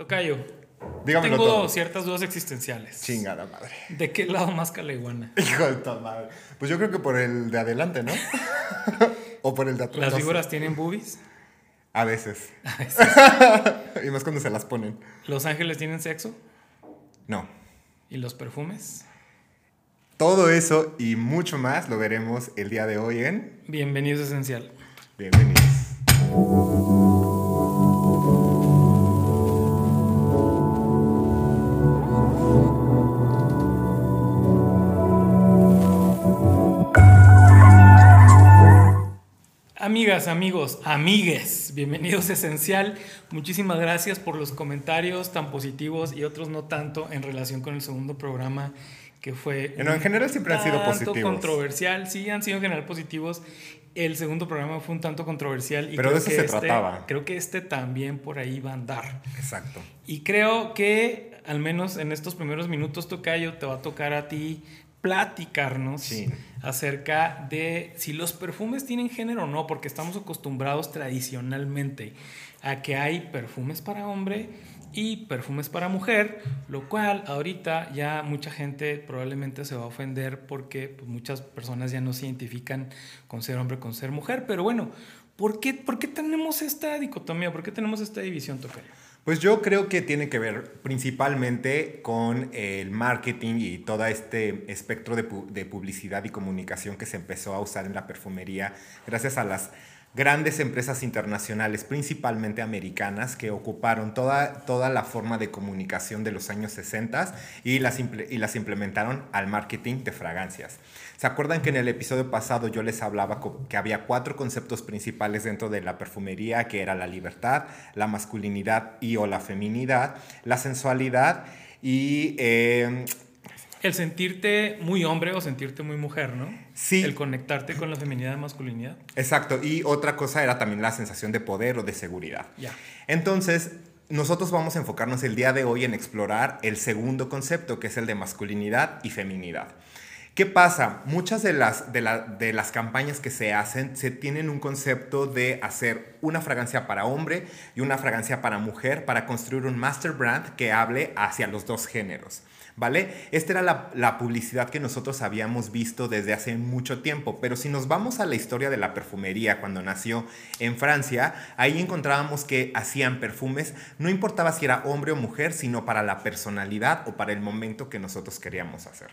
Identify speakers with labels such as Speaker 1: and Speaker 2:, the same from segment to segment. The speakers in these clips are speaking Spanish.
Speaker 1: Tocayo.
Speaker 2: Dígamelo
Speaker 1: Tengo
Speaker 2: todo.
Speaker 1: ciertas dudas existenciales.
Speaker 2: Chingada madre.
Speaker 1: ¿De qué lado más caleguana?
Speaker 2: Hijo de tu madre. Pues yo creo que por el de adelante, ¿no? o por el de atrás.
Speaker 1: ¿Las figuras tienen boobies?
Speaker 2: A veces. y más cuando se las ponen.
Speaker 1: ¿Los ángeles tienen sexo?
Speaker 2: No.
Speaker 1: ¿Y los perfumes?
Speaker 2: Todo eso y mucho más lo veremos el día de hoy en
Speaker 1: Bienvenidos a Esencial.
Speaker 2: Bienvenidos.
Speaker 1: Amigas, amigos, amigues, bienvenidos a Esencial. Muchísimas gracias por los comentarios tan positivos y otros no tanto en relación con el segundo programa que fue...
Speaker 2: Bueno, en general siempre han sido
Speaker 1: tanto
Speaker 2: positivos.
Speaker 1: controversial, sí, han sido en general positivos. El segundo programa fue un tanto controversial y
Speaker 2: Pero de
Speaker 1: creo
Speaker 2: eso
Speaker 1: que
Speaker 2: se
Speaker 1: este-
Speaker 2: trataba.
Speaker 1: Creo que este también por ahí va a andar.
Speaker 2: Exacto.
Speaker 1: Y creo que al menos en estos primeros minutos, Tocayo, te va a tocar a ti platicarnos
Speaker 2: Sí.
Speaker 1: acerca de si los perfumes tienen género o no, porque estamos acostumbrados tradicionalmente a que hay perfumes para hombre y perfumes para mujer, lo cual ahorita ya mucha gente probablemente se va a ofender porque pues, muchas personas ya no se identifican con ser hombre, con ser mujer, pero bueno, ¿por qué, por qué tenemos esta dicotomía? ¿Por qué tenemos esta división, Tocayo?
Speaker 2: Pues yo creo que tiene que ver principalmente con el marketing y todo este espectro de, pu- de publicidad y comunicación que se empezó a usar en la perfumería gracias a las grandes empresas internacionales, principalmente americanas, que ocuparon toda, toda la forma de comunicación de los años 60 y las, y las implementaron al marketing de fragancias. ¿Se acuerdan que en el episodio pasado yo les hablaba que había cuatro conceptos principales dentro de la perfumería, que era la libertad, la masculinidad y o la feminidad, la sensualidad y... eh,
Speaker 1: El sentirte muy hombre o sentirte muy mujer, ¿no?
Speaker 2: Sí.
Speaker 1: El conectarte con la feminidad y masculinidad.
Speaker 2: exacto, y otra cosa era también la sensación de poder o de seguridad.
Speaker 1: Ya.
Speaker 2: Entonces, nosotros vamos a enfocarnos el día de hoy en explorar el segundo concepto, que es el de masculinidad y feminidad. ¿Qué pasa? Muchas de las, de, la- de las campañas que se hacen se tienen un concepto de hacer una fragancia para hombre y una fragancia para mujer para construir un master brand que hable hacia los dos géneros. ¿Vale? Esta era la, la publicidad que nosotros habíamos visto desde hace mucho tiempo, pero si nos vamos a la historia de la perfumería cuando nació en Francia, ahí encontrábamos que hacían perfumes, no importaba si era hombre o mujer, sino para la personalidad o para el momento que nosotros queríamos hacer.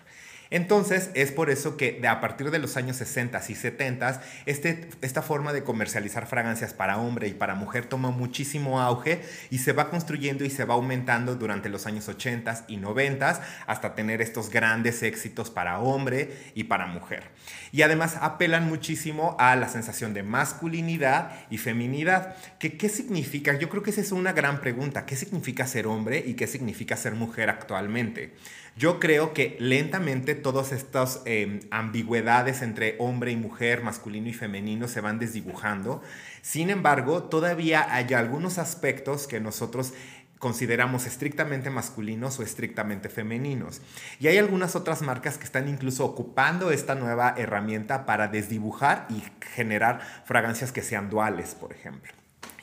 Speaker 2: Entonces, es por eso que a partir de los años 60 y 70, este, esta forma de comercializar fragancias para hombre y para mujer toma muchísimo auge y se va construyendo y se va aumentando durante los años 80 y 90 hasta tener estos grandes éxitos para hombre y para mujer. Y además apelan muchísimo a la sensación de masculinidad y feminidad. ¿Qué, ¿Qué significa? Yo creo que esa es una gran pregunta. ¿Qué significa ser hombre y qué significa ser mujer actualmente? Yo creo que lentamente todas estas eh, ambigüedades entre hombre y mujer, masculino y femenino se van desdibujando. Sin embargo, todavía hay algunos aspectos que nosotros consideramos estrictamente masculinos o estrictamente femeninos. Y hay algunas otras marcas que están incluso ocupando esta nueva herramienta para desdibujar y generar fragancias que sean duales, por ejemplo.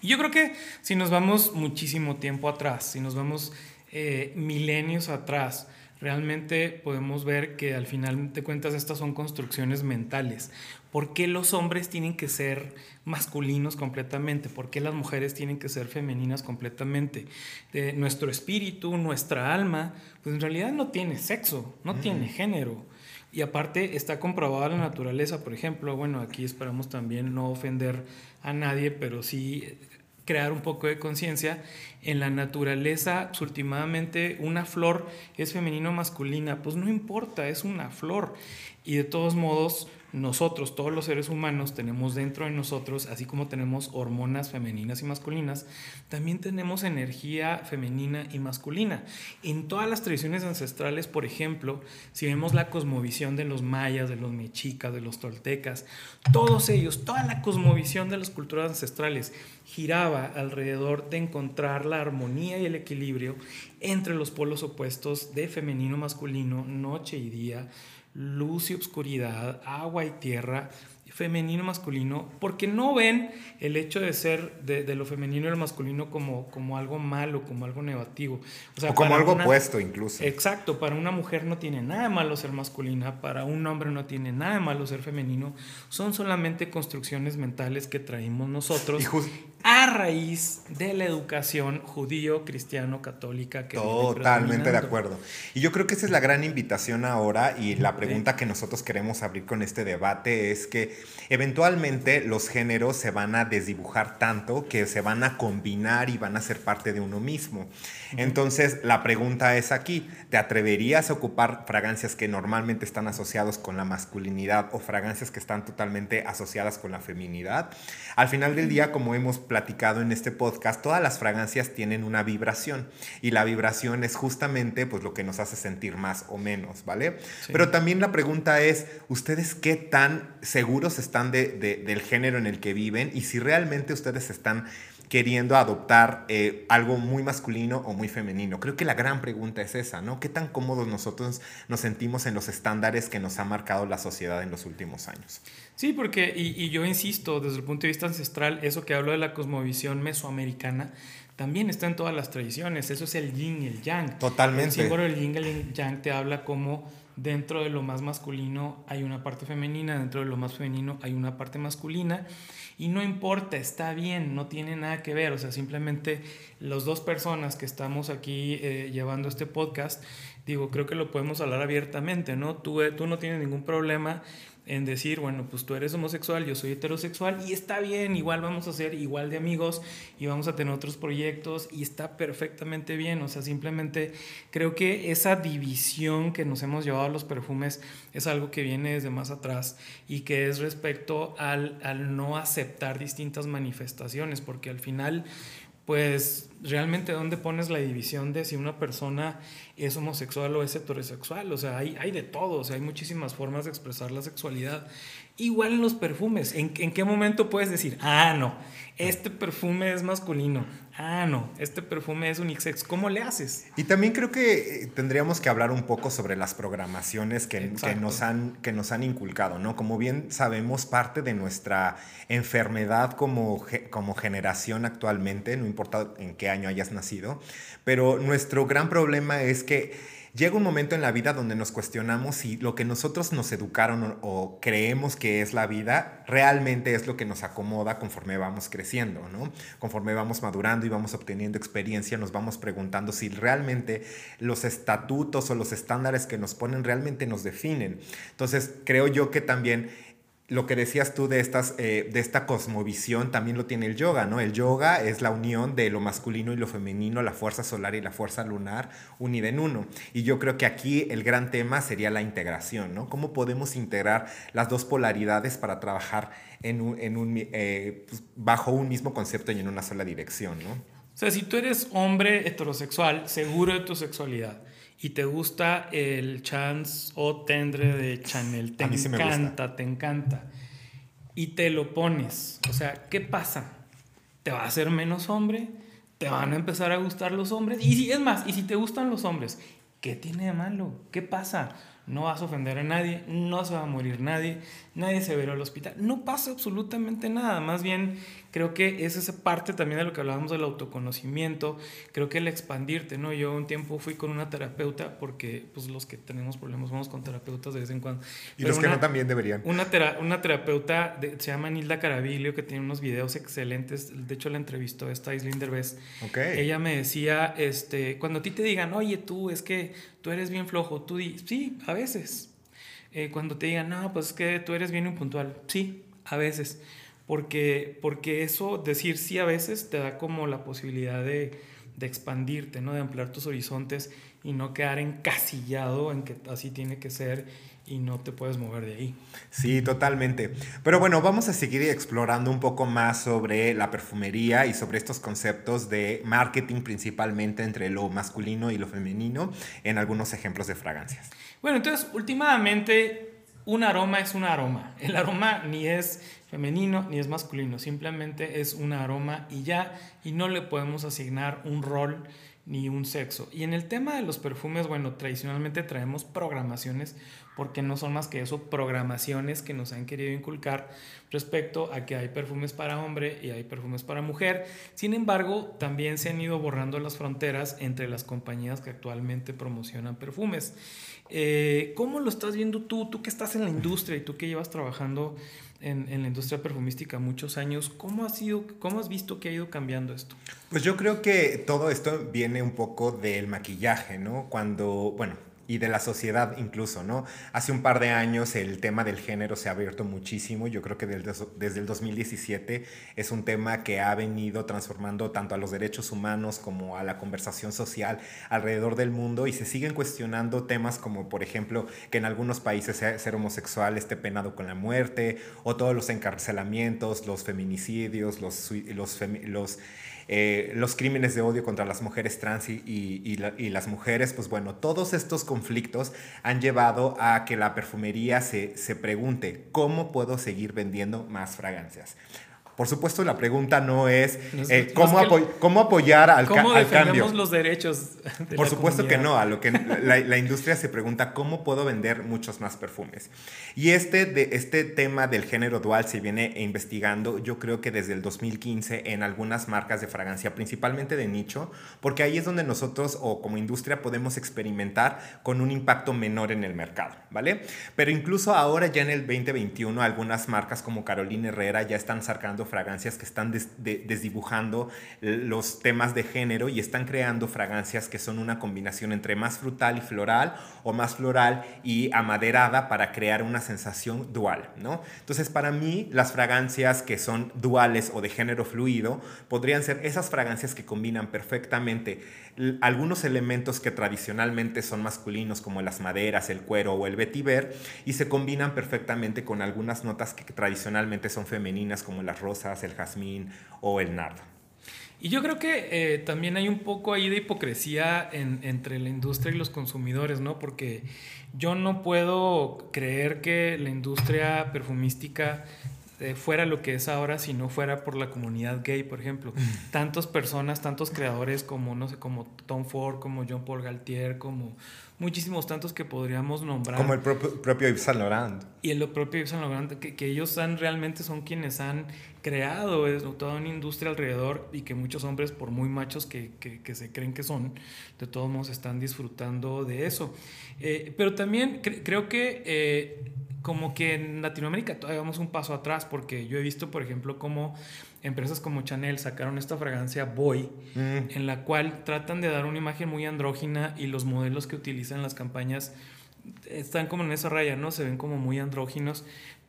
Speaker 1: Yo creo que si nos vamos muchísimo tiempo atrás, si nos vamos eh, milenios atrás, realmente podemos ver que al final de cuentas estas son construcciones mentales. ¿Por qué los hombres tienen que ser masculinos completamente? ¿Por qué las mujeres tienen que ser femeninas completamente? Nuestro espíritu, nuestra alma, pues en realidad no tiene sexo, no tiene género. Y aparte está comprobada la naturaleza, por ejemplo, bueno, aquí esperamos también no ofender a nadie, pero sí crear un poco de conciencia. En la naturaleza, últimamente, una flor es femenino o masculina, pues no importa, es una flor. Y de todos modos, nosotros, todos los seres humanos, tenemos dentro de nosotros, así como tenemos hormonas femeninas y masculinas, también tenemos energía femenina y masculina. En todas las tradiciones ancestrales, por ejemplo, si vemos la cosmovisión de los mayas, de los mexicas, de los toltecas, todos ellos, toda la cosmovisión de las culturas ancestrales giraba alrededor de encontrar la armonía y el equilibrio entre los polos opuestos de femenino, masculino, noche y día, luz y obscuridad, agua y tierra, femenino masculino porque no ven el hecho de ser de, lo femenino y lo masculino como, como algo malo, como algo negativo.
Speaker 2: O, como algo opuesto incluso.
Speaker 1: Exacto, para una mujer no tiene nada de malo ser masculina, para un hombre no tiene nada de malo ser femenino, son solamente construcciones mentales que traímos nosotros a raíz de la educación judío, cristiano, católica.
Speaker 2: Que Totalmente de acuerdo. Y yo creo que esa es la gran invitación ahora y la pregunta que nosotros queremos abrir con este debate es que eventualmente los géneros se van a desdibujar tanto que se van a combinar y van a ser parte de uno mismo. Entonces la pregunta es aquí, ¿te atreverías a ocupar fragancias que normalmente están asociados con la masculinidad o fragancias que están totalmente asociadas con la feminidad? Al final del día, como hemos platicado en este podcast, todas las fragancias tienen una vibración. Y la vibración es justamente pues lo que nos hace sentir más o menos, ¿vale? Pero también la pregunta es, ¿ustedes qué tan seguros están de, del género en el que viven y si realmente ustedes están queriendo adoptar eh, algo muy masculino o muy femenino? Creo que la gran pregunta es esa, ¿no? ¿Qué tan cómodos nosotros nos sentimos en los estándares que nos ha marcado la sociedad en los últimos años?
Speaker 1: Sí, porque, y, yo insisto, desde el punto de vista ancestral, eso que hablo de la cosmovisión mesoamericana, también está en todas las tradiciones. Eso es el yin y el yang.
Speaker 2: Totalmente. El
Speaker 1: símbolo del yin y el yang te habla como dentro de lo más masculino hay una parte femenina, dentro de lo más femenino hay una parte masculina. Y no importa, está bien, no tiene nada que ver. O sea, simplemente las dos personas que estamos aquí eh, llevando este podcast, digo, creo que lo podemos hablar abiertamente, ¿no? Tú, eh, tú no tienes ningún problema en decir, bueno, pues tú eres homosexual, yo soy heterosexual y está bien, igual vamos a ser igual de amigos y vamos a tener otros proyectos y está perfectamente bien, o sea, simplemente creo que esa división que nos hemos llevado a los perfumes es algo que viene desde más atrás y que es respecto al, al no aceptar distintas manifestaciones, porque al final pues realmente dónde pones la división de si una persona es homosexual o es heterosexual. O sea, hay, hay de todo, o sea, hay muchísimas formas de expresar la sexualidad. Igual en los perfumes, ¿en, ¿en, qué momento puedes decir, ah, no, este perfume es masculino, ah, no, este perfume es unisex, ¿cómo le haces?
Speaker 2: Y también creo que eh, tendríamos que hablar un poco sobre las programaciones que, que, nos, han, que nos han inculcado, ¿no? Como bien sabemos, parte de nuestra enfermedad como, como generación actualmente, no importa en qué año hayas nacido, pero nuestro gran problema es que llega un momento en la vida donde nos cuestionamos si lo que nosotros nos educaron o, creemos que es la vida realmente es lo que nos acomoda conforme vamos creciendo, ¿no? Conforme vamos madurando y vamos obteniendo experiencia, nos vamos preguntando si realmente los estatutos o los estándares que nos ponen realmente nos definen. Entonces, creo yo que también lo que decías tú de, estas, eh, de esta cosmovisión también lo tiene el yoga, ¿no? El yoga es la unión de lo masculino y lo femenino, la fuerza solar y la fuerza lunar unida en uno. Y yo creo que aquí el gran tema sería la integración, ¿no? ¿Cómo podemos integrar las dos polaridades para trabajar en un, en un, eh, pues, bajo un mismo concepto y en una sola dirección, ¿no?
Speaker 1: O sea, si tú eres hombre heterosexual, seguro de tu sexualidad, y te gusta el chance o tendre de Chanel, te encanta, te encanta, y te lo pones, o sea, ¿qué pasa? ¿Te va a hacer menos hombre? ¿Te van a empezar a gustar los hombres? Y si es más, y si te gustan los hombres, ¿qué tiene de malo? ¿Qué pasa? no vas a ofender a nadie, no se va a morir nadie, nadie se verá al hospital, no pasa absolutamente nada, más bien creo que es esa parte también de lo que hablábamos del autoconocimiento, creo que el expandirte, ¿no? Yo un tiempo fui con una terapeuta, porque pues los que tenemos problemas vamos con terapeutas de vez en cuando.
Speaker 2: Y los que no también deberían.
Speaker 1: Una, una terapeuta, se llama Nilda Carabilio, que tiene unos videos excelentes, de hecho la entrevistó esta Islinder Bess.
Speaker 2: Okay.
Speaker 1: Ella me decía, este, cuando a ti te digan, oye tú, es que tú eres bien flojo, tú di, sí, a veces. Eh, cuando te digan, no, pues es que tú eres bien impuntual, sí, a veces. Porque, porque eso, decir sí a veces, te da como la posibilidad de, de expandirte, ¿no? de ampliar tus horizontes y no quedar encasillado en que así tiene que ser y no te puedes mover de ahí.
Speaker 2: Sí, totalmente. Pero bueno, vamos a seguir explorando un poco más sobre la perfumería y sobre estos conceptos de marketing principalmente entre lo masculino y lo femenino en algunos ejemplos de fragancias.
Speaker 1: Bueno, entonces, últimamente, un aroma es un aroma. El aroma ni es femenino ni es masculino, simplemente es un aroma y ya, y no le podemos asignar un rol ni un sexo. Y en el tema de los perfumes, bueno, tradicionalmente traemos programaciones, porque no son más que eso, programaciones que nos han querido inculcar respecto a que hay perfumes para hombre y hay perfumes para mujer. Sin embargo, también se han ido borrando las fronteras entre las compañías que actualmente promocionan perfumes. Eh, ¿Cómo lo estás viendo tú, tú que estás en la industria y tú que llevas trabajando en, en, la industria perfumística muchos años. ¿Cómo, ha sido, ¿Cómo has visto que ha ido cambiando esto?
Speaker 2: Pues yo creo que todo esto viene un poco del maquillaje, ¿no? Cuando, bueno, y de la sociedad incluso, ¿no? Hace un par de años el tema del género se ha abierto muchísimo, yo creo que desde, el 2017 es un tema que ha venido transformando tanto a los derechos humanos como a la conversación social alrededor del mundo y se siguen cuestionando temas como por ejemplo que en algunos países ser homosexual esté penado con la muerte o todos los encarcelamientos, los feminicidios, los, los, los eh, los crímenes de odio contra las mujeres trans y, y, las mujeres, pues bueno, todos estos conflictos han llevado a que la perfumería se, se pregunte, ¿cómo puedo seguir vendiendo más fragancias? Por supuesto, la pregunta no es eh, ¿cómo, cómo, apoyar al,
Speaker 1: ¿cómo
Speaker 2: al
Speaker 1: cambio. los derechos?
Speaker 2: De Por supuesto que no. A lo que la, la, industria se pregunta cómo puedo vender muchos más perfumes. Y este, de, este tema del género dual se viene investigando, yo creo que desde el 2015 en algunas marcas de fragancia, principalmente de nicho, porque ahí es donde nosotros o como industria podemos experimentar con un impacto menor en el mercado, ¿vale? Pero incluso ahora ya en el 2021 algunas marcas como Carolina Herrera ya están sacando fragancias que están desdibujando los temas de género y están creando fragancias que son una combinación entre más frutal y floral o más floral y amaderada para crear una sensación dual, ¿no? Entonces, para mí, las fragancias que son duales o de género fluido podrían ser esas fragancias que combinan perfectamente algunos elementos que tradicionalmente son masculinos como las maderas, el cuero o el vetiver y se combinan perfectamente con algunas notas que tradicionalmente son femeninas como las rosas, el jazmín o el nardo.
Speaker 1: Y yo creo que eh, también hay un poco ahí de hipocresía entre la industria y los consumidores, ¿no? Porque yo no puedo creer que la industria perfumística eh, fuera lo que es ahora si no fuera por la comunidad gay, por ejemplo. Mm. Tantas personas, tantos creadores como, no sé, como Tom Ford, como John Paul Galtier, como muchísimos tantos que podríamos nombrar.
Speaker 2: Como el propio, propio Yves Saint Laurent.
Speaker 1: Y el propio Yves Saint Laurent, que, que ellos han, realmente son quienes han creado toda una industria alrededor y que muchos hombres, por muy machos que, que, se creen que son, de todos modos están disfrutando de eso. Eh, pero también creo que eh, como que en Latinoamérica todavía vamos un paso atrás, porque yo he visto, por ejemplo, cómo empresas como Chanel sacaron esta fragancia Boy, mm. en la cual tratan de dar una imagen muy andrógina y los modelos que utilizan las campañas están como en esa raya, ¿no? Se ven como muy andróginos,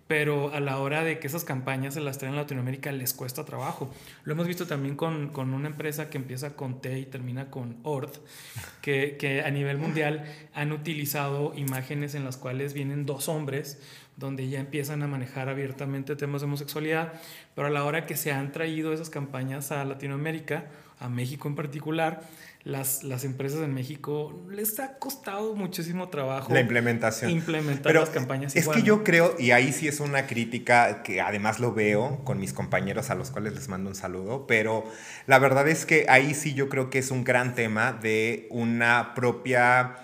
Speaker 1: pero a la hora de que esas campañas se las traen a Latinoamérica les cuesta trabajo. Lo hemos visto también con, con una empresa que empieza con T y termina con ORD, que, que, a nivel mundial han utilizado imágenes en las cuales vienen dos hombres, donde ya empiezan a manejar abiertamente temas de homosexualidad, pero a la hora que se han traído esas campañas a Latinoamérica, a México en particular, las, las empresas en México les ha costado muchísimo trabajo
Speaker 2: la implementación.
Speaker 1: Implementar las campañas.
Speaker 2: Es que yo creo, y ahí sí es una crítica que además lo veo con mis compañeros a los cuales les mando un saludo, pero la verdad es que ahí sí yo creo que es un gran tema de una propia...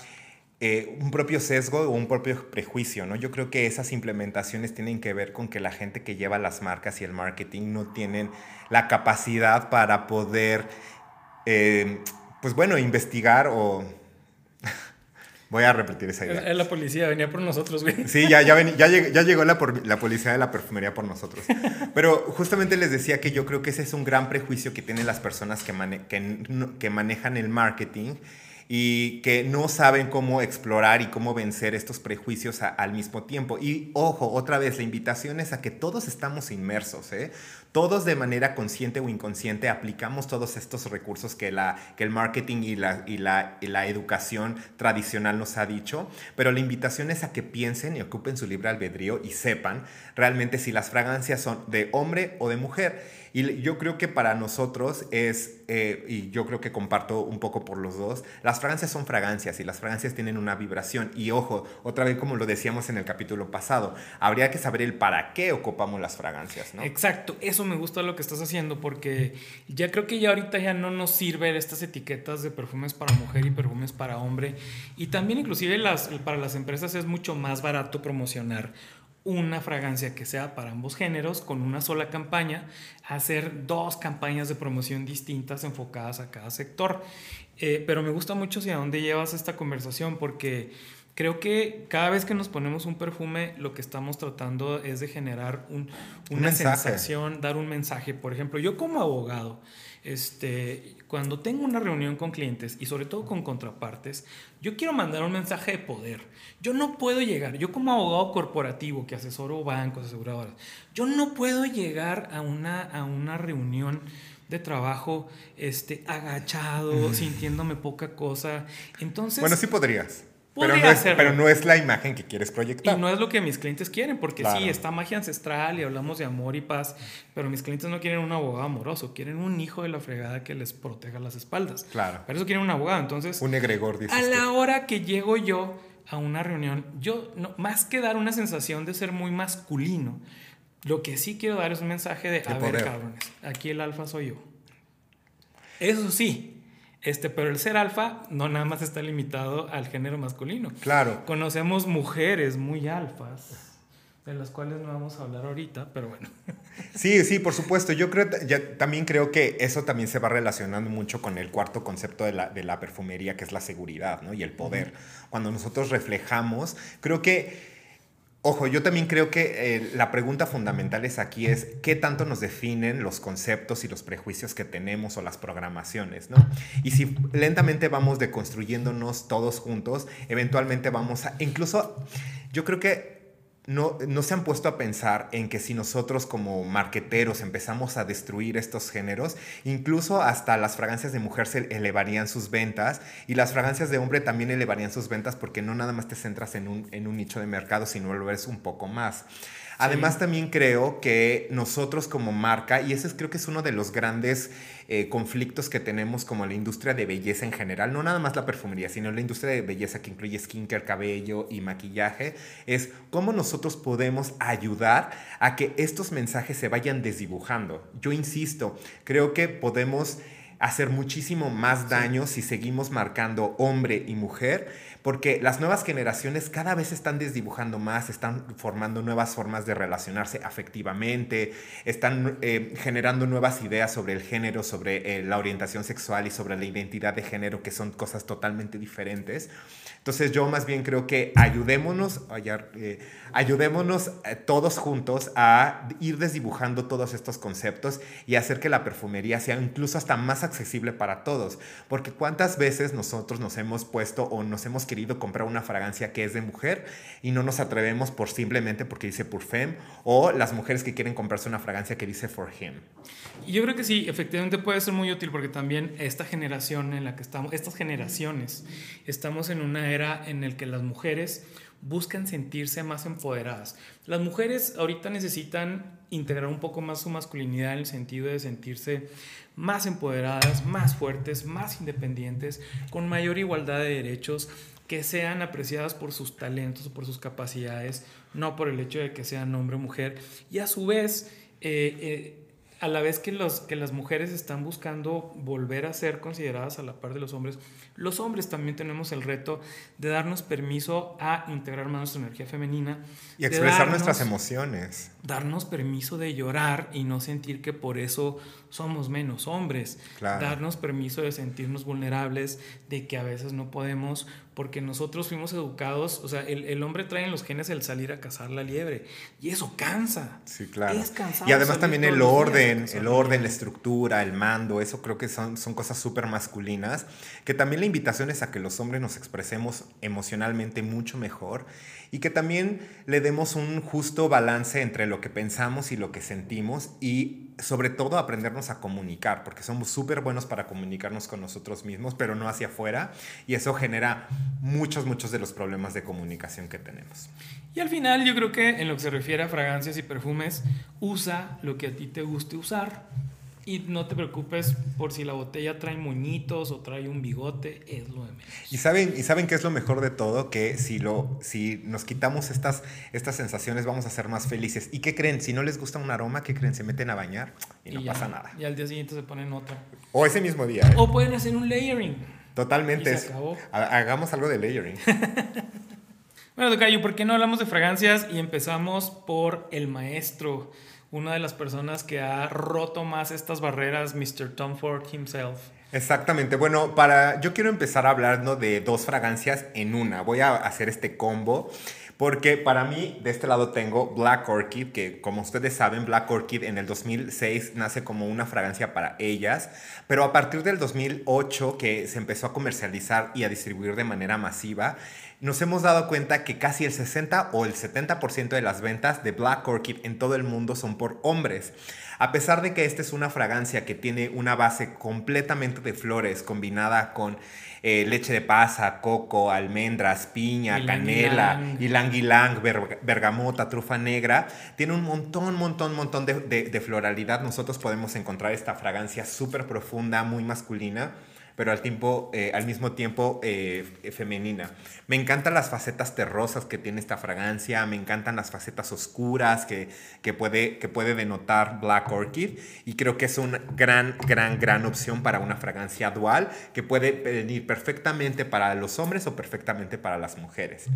Speaker 2: Eh, un propio sesgo o un propio prejuicio, ¿no? Yo creo que esas implementaciones tienen que ver con que la gente que lleva las marcas y el marketing no tienen la capacidad para poder eh, pues bueno, investigar o... Voy a repetir esa idea.
Speaker 1: Es la policía, venía por nosotros, güey.
Speaker 2: Sí, ya, ya, ya, llegó, la, la, policía de la perfumería por nosotros. Pero justamente les decía que yo creo que ese es un gran prejuicio que tienen las personas que, que, manejan el marketing y que no saben cómo explorar y cómo vencer estos prejuicios al mismo tiempo. Y ojo, otra vez, la invitación es a que todos estamos inmersos, ¿eh? Todos de manera consciente o inconsciente aplicamos todos estos recursos que, la, que el marketing y la, y, la, y la educación tradicional nos ha dicho, pero la invitación es a que piensen y ocupen su libre albedrío y sepan realmente si las fragancias son de hombre o de mujer. Y yo creo que para nosotros es, eh, y yo creo que comparto un poco por los dos, las fragancias son fragancias y las fragancias tienen una vibración. Y ojo, otra vez como lo decíamos en el capítulo pasado, habría que saber el para qué ocupamos las fragancias, ¿no?
Speaker 1: Exacto, eso me gusta lo que estás haciendo porque ya creo que ya ahorita ya no nos sirve estas etiquetas de perfumes para mujer y perfumes para hombre. Y también inclusive las, para las empresas es mucho más barato promocionar una fragancia que sea para ambos géneros con una sola campaña, hacer dos campañas de promoción distintas enfocadas a cada sector. Eh, pero me gusta mucho hacia dónde llevas esta conversación porque creo que cada vez que nos ponemos un perfume lo que estamos tratando es de generar una sensación, dar un mensaje. Por ejemplo, yo como abogado, este, cuando tengo una reunión con clientes y sobre todo con contrapartes, yo quiero mandar un mensaje de poder. Yo no puedo llegar, yo como abogado corporativo que asesoro bancos, aseguradoras, yo no puedo llegar a una, a una reunión de trabajo este, agachado, sintiéndome poca cosa. Entonces...
Speaker 2: Bueno, sí podrías. Pero no, es, pero no, es, la imagen que quieres proyectar.
Speaker 1: Y no es lo que mis clientes quieren, porque sí, está magia ancestral y hablamos de amor y paz, pero mis clientes no quieren un abogado amoroso, quieren un hijo de la fregada que les proteja las espaldas.
Speaker 2: Claro.
Speaker 1: Para eso quieren un abogado. Entonces,
Speaker 2: un egregor, dices
Speaker 1: A la hora que llego yo a una reunión, yo, no, más que dar una sensación de ser muy masculino, lo que sí quiero dar es un mensaje de, a ver, cabrones, aquí el alfa soy yo. Eso sí, este, pero el ser alfa no nada más está limitado al género masculino.
Speaker 2: Claro.
Speaker 1: Conocemos mujeres muy alfas, de las cuales no vamos a hablar ahorita, pero bueno.
Speaker 2: Sí, sí, por supuesto. Yo creo, ya, también creo que eso también se va relacionando mucho con el cuarto concepto de la, de la perfumería, que es la seguridad ¿no? y el poder. Cuando nosotros reflejamos, creo que Ojo, yo también creo que eh, la pregunta fundamental es aquí es qué tanto nos definen los conceptos y los prejuicios que tenemos o las programaciones, ¿no? Y si lentamente vamos deconstruyéndonos todos juntos, eventualmente vamos a, incluso, yo creo que no, se han puesto a pensar en que si nosotros como marqueteros empezamos a destruir estos géneros, incluso hasta las fragancias de mujer se elevarían sus ventas y las fragancias de hombre también elevarían sus ventas porque no nada más te centras en un, en un nicho de mercado, sino lo ves un poco más. Además, también creo que nosotros como marca, y ese creo que es uno de los grandes eh, conflictos que tenemos como la industria de belleza en general, no nada más la perfumería, sino la industria de belleza que incluye skincare, cabello y maquillaje, es cómo nosotros podemos ayudar a que estos mensajes se vayan desdibujando. Yo insisto, creo que podemos hacer muchísimo más daño si seguimos marcando hombre y mujer porque las nuevas generaciones cada vez están desdibujando más, están formando nuevas formas de relacionarse afectivamente, están eh, generando nuevas ideas sobre el género, sobre eh, la orientación sexual y sobre la identidad de género, que son cosas totalmente diferentes. Entonces yo más bien creo que ayudémonos, eh, ayudémonos eh, todos juntos a ir desdibujando todos estos conceptos y hacer que la perfumería sea incluso hasta más accesible para todos. Porque cuántas veces nosotros nos hemos puesto o nos hemos querido comprar una fragancia que es de mujer y no nos atrevemos por simplemente porque dice pour femme o las mujeres que quieren comprarse una fragancia que dice for him.
Speaker 1: Yo creo que sí, efectivamente puede ser muy útil porque también esta generación en la que estamos, estas generaciones, estamos en una era en el que las mujeres buscan sentirse más empoderadas. Las mujeres ahorita necesitan integrar un poco más su masculinidad en el sentido de sentirse más empoderadas, más fuertes, más independientes, con mayor igualdad de derechos, que sean apreciadas por sus talentos por sus capacidades, no por el hecho de que sean hombre o mujer. Y a su vez, eh, eh, a la vez que, los, que las mujeres están buscando volver a ser consideradas a la par de los hombres, los hombres también tenemos el reto de darnos permiso a integrar más nuestra energía femenina.
Speaker 2: Y expresar nuestras emociones.
Speaker 1: Darnos permiso de llorar y no sentir que por eso somos menos hombres. Darnos permiso de sentirnos vulnerables, de que a veces no podemos, porque nosotros fuimos educados, o sea, el, hombre trae en los genes el salir a cazar la liebre, y eso cansa.
Speaker 2: Sí, claro. y además también el orden, el orden, la estructura, el mando, eso creo que son, son cosas súper masculinas, que también la invitación es a que los hombres nos expresemos emocionalmente mucho mejor y que también le demos un justo balance entre lo que pensamos y lo que sentimos y sobre todo aprendernos a comunicar, porque somos súper buenos para comunicarnos con nosotros mismos, pero no hacia afuera, y eso genera muchos, muchos de los problemas de comunicación que tenemos.
Speaker 1: Y al final yo creo que en lo que se refiere a fragancias y perfumes, usa lo que a ti te guste usar. Y no te preocupes por si la botella trae moñitos o trae un bigote, es lo de menos.
Speaker 2: Y saben, y saben que es lo mejor de todo, que si, lo, si nos quitamos estas, estas sensaciones vamos a ser más felices. ¿Y qué creen? Si no les gusta un aroma, ¿qué creen? Se meten a bañar y, no pasa nada.
Speaker 1: Y al día siguiente se ponen otra.
Speaker 2: O ese mismo día. ¿eh?
Speaker 1: O pueden hacer un layering.
Speaker 2: Totalmente. Hagamos algo de layering.
Speaker 1: bueno, Tocayo, ¿por qué no hablamos de fragancias y empezamos por el maestro? Una de las personas que ha roto más estas barreras, Mr. Tom Ford himself.
Speaker 2: Exactamente. Bueno, para yo quiero empezar hablando de dos fragancias en una. Voy a hacer este combo. Porque para mí, de este lado tengo Black Orchid, que como ustedes saben, Black Orchid en el 2006 nace como una fragancia para ellas, pero a partir del 2008 que se empezó a comercializar y a distribuir de manera masiva, nos hemos dado cuenta que casi el 60 o el 70% de las ventas de Black Orchid en todo el mundo son por hombres. A pesar de que esta es una fragancia que tiene una base completamente de flores combinada con eh, leche de pasa, coco, almendras, piña, canela, ylang ylang, bergamota, trufa negra, tiene un montón, montón, montón de, de floralidad. Nosotros podemos encontrar esta fragancia súper profunda, muy masculina pero al, tiempo, eh, al mismo tiempo eh, femenina. Me encantan las facetas terrosas que tiene esta fragancia, me encantan las facetas oscuras que, que, puede, que puede denotar Black Orchid y creo que es una gran, gran, gran opción para una fragancia dual que puede venir perfectamente para los hombres o perfectamente para las mujeres.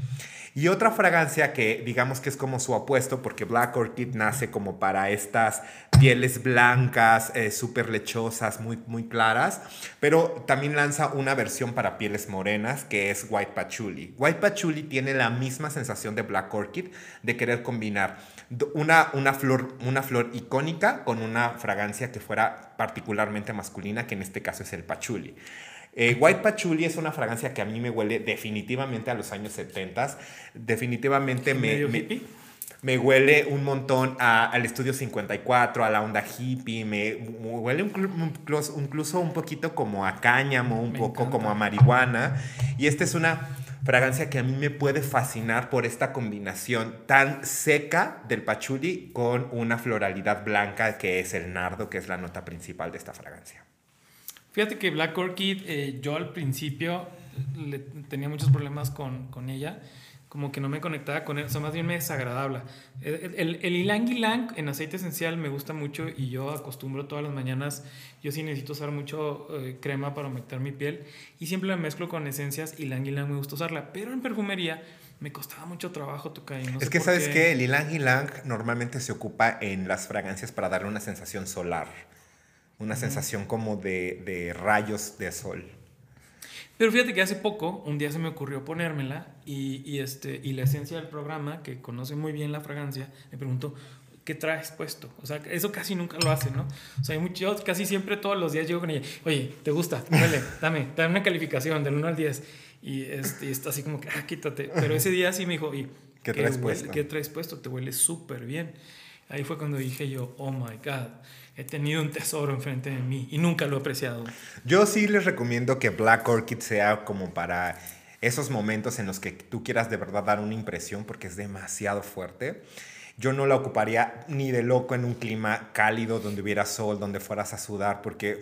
Speaker 2: Y otra fragancia que digamos que es como su apuesto, porque Black Orchid nace como para estas pieles blancas, eh, súper lechosas, muy, muy claras, pero también lanza una versión para pieles morenas que es White Patchouli. White Patchouli tiene la misma sensación de Black Orchid de querer combinar una, una, flor, una flor icónica con una fragancia que fuera particularmente masculina, que en este caso es el patchouli. Eh, White Patchouli es una fragancia que a mí me huele definitivamente a los años 70. Definitivamente me, me, huele un montón al estudio 54, a la onda hippie. Me, huele incluso, un poquito como a cáñamo, un poco como a marihuana. Y esta es una fragancia que a mí me puede fascinar por esta combinación tan seca del patchouli con una floralidad blanca que es el nardo, que es la nota principal de esta fragancia.
Speaker 1: Fíjate que Black Orchid, eh, yo al principio le, tenía muchos problemas con, con, ella, como que no me conectaba con él, o sea, más bien me desagradable. El, el, el ylang ylang en aceite esencial me gusta mucho y yo acostumbro todas las mañanas, yo sí necesito usar mucho eh, crema para humectar mi piel y siempre la mezclo con esencias y ylang ylang me gusta usarla, pero en perfumería me costaba mucho trabajo tocar. No
Speaker 2: es que sabes que el ylang ylang normalmente se ocupa en las fragancias para darle una sensación solar una sensación como de, rayos de sol.
Speaker 1: Pero fíjate que hace poco, un día se me ocurrió ponérmela y, este, y la esencia del programa, que conoce muy bien la fragancia, me preguntó, ¿qué traes puesto? O sea, eso casi nunca lo hace, ¿no? O sea, yo casi siempre todos los días llego con ella, oye, ¿te gusta? Dale, dame, dame una calificación del 1 al 10. Y, este, está así como que, ah, quítate. Pero ese día sí me dijo, ¿y
Speaker 2: qué, traes puesto?
Speaker 1: ¿Qué traes puesto? Te huele súper bien. Ahí fue cuando dije yo, oh my God he tenido un tesoro enfrente de mí y nunca lo he apreciado.
Speaker 2: Yo sí les recomiendo que Black Orchid sea como para esos momentos en los que tú quieras de verdad dar una impresión porque es demasiado fuerte. Yo no la ocuparía ni de loco en un clima cálido donde hubiera sol, donde fueras a sudar, porque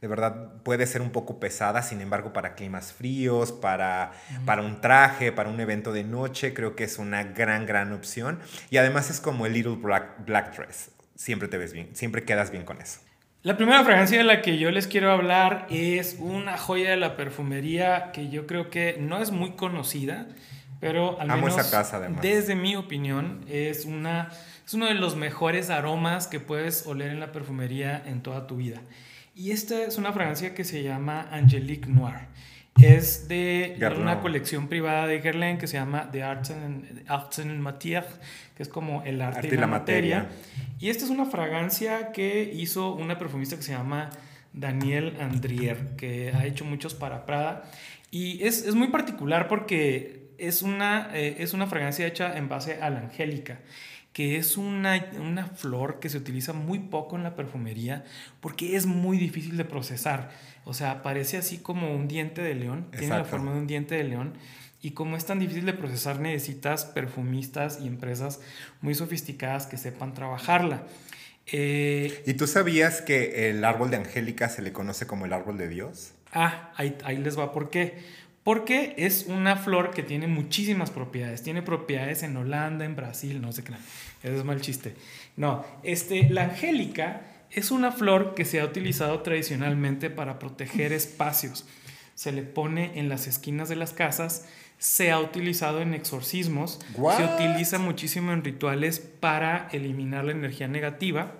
Speaker 2: de verdad puede ser un poco pesada, sin embargo para climas fríos, para, para un traje, para un evento de noche, creo que es una gran, gran opción. Y además es como el Little Black, Black Dress siempre te ves bien, siempre quedas bien con eso.
Speaker 1: La primera fragancia de la que yo les quiero hablar es una joya de la perfumería que yo creo que no es muy conocida, pero al menos desde mi opinión es, una, es uno de los mejores aromas que puedes oler en la perfumería en toda tu vida. Y esta es una fragancia que se llama Angelique Noir. Es de una colección privada de Guerlain que se llama The Arts and, Arts Matière, que es como el arte, y la, materia. Y esta es una fragancia que hizo una perfumista que se llama Daniel Andrier, que ha hecho muchos para Prada. Y es, es muy particular porque es una, eh, es una fragancia hecha en base a la angélica que es una, una, flor que se utiliza muy poco en la perfumería porque es muy difícil de procesar. O sea, parece así como un diente de león, tiene la forma de un diente de león. Y como es tan difícil de procesar, necesitas perfumistas y empresas muy sofisticadas que sepan trabajarla. Eh,
Speaker 2: ¿Y tú sabías que el árbol de Angélica se le conoce como el árbol de Dios?
Speaker 1: Ah, ahí, ahí les va. ¿Por qué? Porque es una flor que tiene muchísimas propiedades. Tiene propiedades en Holanda, en Brasil, no sé qué. Eso es mal chiste. No, este, la angélica es una flor que se ha utilizado tradicionalmente para proteger espacios. Se le pone en las esquinas de las casas, se ha utilizado en exorcismos, se utiliza muchísimo en rituales para eliminar la energía negativa.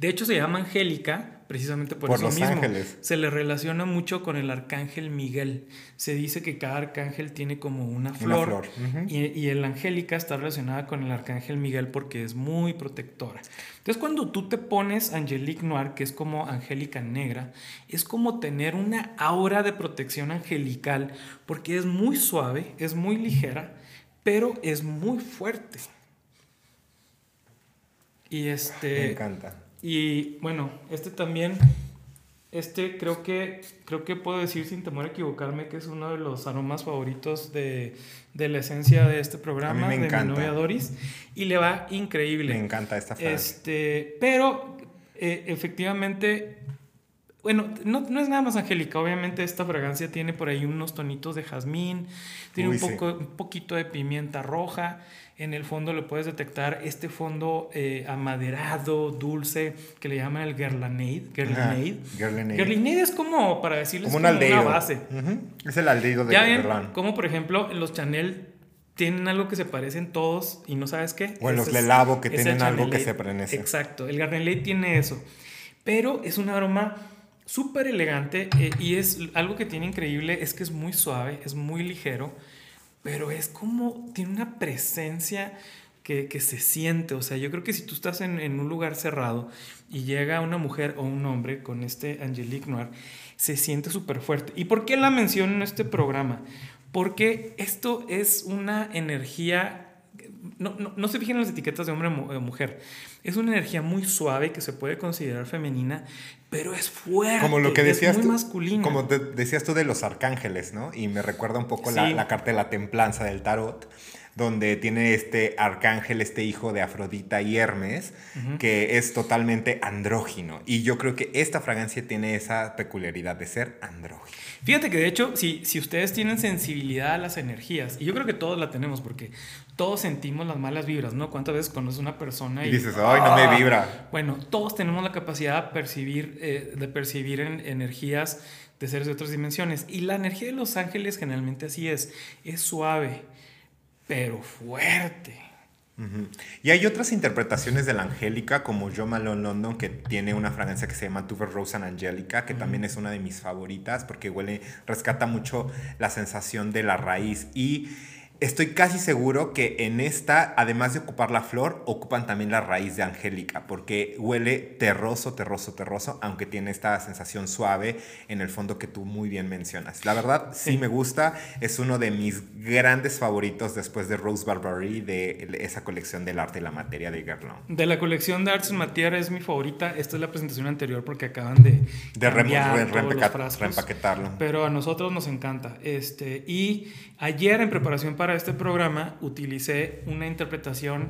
Speaker 1: De hecho, se llama angélica precisamente por,
Speaker 2: Por
Speaker 1: eso
Speaker 2: los
Speaker 1: mismo.
Speaker 2: ángeles.
Speaker 1: Se le relaciona mucho con el arcángel Miguel. Se dice que cada arcángel tiene como una flor.
Speaker 2: flor, ujú.
Speaker 1: y, y el angélica está relacionada con el arcángel Miguel porque es muy protectora. Entonces, cuando tú te pones Angelique Noir, que es como angélica negra, es como tener una aura de protección angelical porque es muy suave, es muy ligera, pero es muy fuerte. Y este.
Speaker 2: Me encanta.
Speaker 1: Y bueno, este también, este creo que, creo que puedo decir sin temor a equivocarme que es uno de los aromas favoritos de, de la esencia de este programa,
Speaker 2: A mí me
Speaker 1: de
Speaker 2: encanta.
Speaker 1: mi novia Doris, y le va increíble.
Speaker 2: Me encanta esta frase.
Speaker 1: Este, pero eh, efectivamente, bueno, no, no es nada más angélica, obviamente esta fragancia tiene por ahí unos tonitos de jazmín, tiene
Speaker 2: Uy,
Speaker 1: un,
Speaker 2: sí.
Speaker 1: poco, un poquito de pimienta roja, en el fondo le puedes detectar este fondo eh, amaderado, dulce, que le llaman el Guerlainade. Guerlainade es como, para decirles,
Speaker 2: como un
Speaker 1: como
Speaker 2: aldeído.
Speaker 1: una base.
Speaker 2: Es el aldeído de Guerlain.
Speaker 1: como por ejemplo los Chanel tienen algo que se parecen todos y no sabes qué.
Speaker 2: O en los Lelabo que
Speaker 1: es
Speaker 2: tienen algo que se parece.
Speaker 1: Exacto, el Garnelade tiene eso. Pero es un aroma súper elegante eh, y es algo que tiene increíble, es que es muy suave, es muy ligero, pero es como, tiene una presencia que, que se siente. O sea, yo creo que si tú estás en, en un lugar cerrado y llega una mujer o un hombre con este Angelique Noir, se siente súper fuerte. ¿Y por qué la menciono en este programa? Porque esto es una energía no, no, no se fijen en las etiquetas de hombre o mujer. Es una energía muy suave que se puede considerar femenina, pero es fuerte.
Speaker 2: Como lo que decías
Speaker 1: es muy
Speaker 2: tú,
Speaker 1: masculina.
Speaker 2: como te- decías tú de los arcángeles, ¿no? Y me recuerda un poco la,
Speaker 1: Sí.
Speaker 2: la carta de la templanza del tarot, donde tiene este arcángel, este hijo de Afrodita y Hermes, que es totalmente andrógino. Y yo creo que esta fragancia tiene esa peculiaridad de ser andrógino.
Speaker 1: Fíjate que de hecho, si, si ustedes tienen sensibilidad a las energías, y yo creo que todos la tenemos porque todos sentimos las malas vibras, ¿no? ¿Cuántas veces conoces a una persona y,
Speaker 2: Y dices, ay, no me
Speaker 1: ¡Ah!
Speaker 2: vibra.
Speaker 1: Bueno, todos tenemos la capacidad de percibir, eh, de percibir en- energías de seres de otras dimensiones. Y la energía de los ángeles generalmente así es, es suave, pero fuerte.
Speaker 2: Y hay otras interpretaciones de la Angélica, como Jo Malone London, que tiene una fragancia que se llama Tuber Rose and Angelica, que también es una de mis favoritas porque huele, rescata mucho la sensación de la raíz. Y estoy casi seguro que en esta, además de ocupar la flor, ocupan también la raíz de Angélica, porque huele terroso, terroso, terroso, aunque tiene esta sensación suave en el fondo que tú muy bien mencionas. La verdad, sí, me gusta, es uno de mis grandes favoritos después de Rose Barbary, de esa colección del arte y la materia de Guerlain.
Speaker 1: De la colección de Arts Materia es mi favorita. Esta es la presentación anterior porque acaban de,
Speaker 2: De
Speaker 1: cambiar
Speaker 2: re-
Speaker 1: frascos.
Speaker 2: reempaquetarlo.
Speaker 1: Pero a nosotros nos encanta. Este, y ayer en preparación para este programa utilicé una interpretación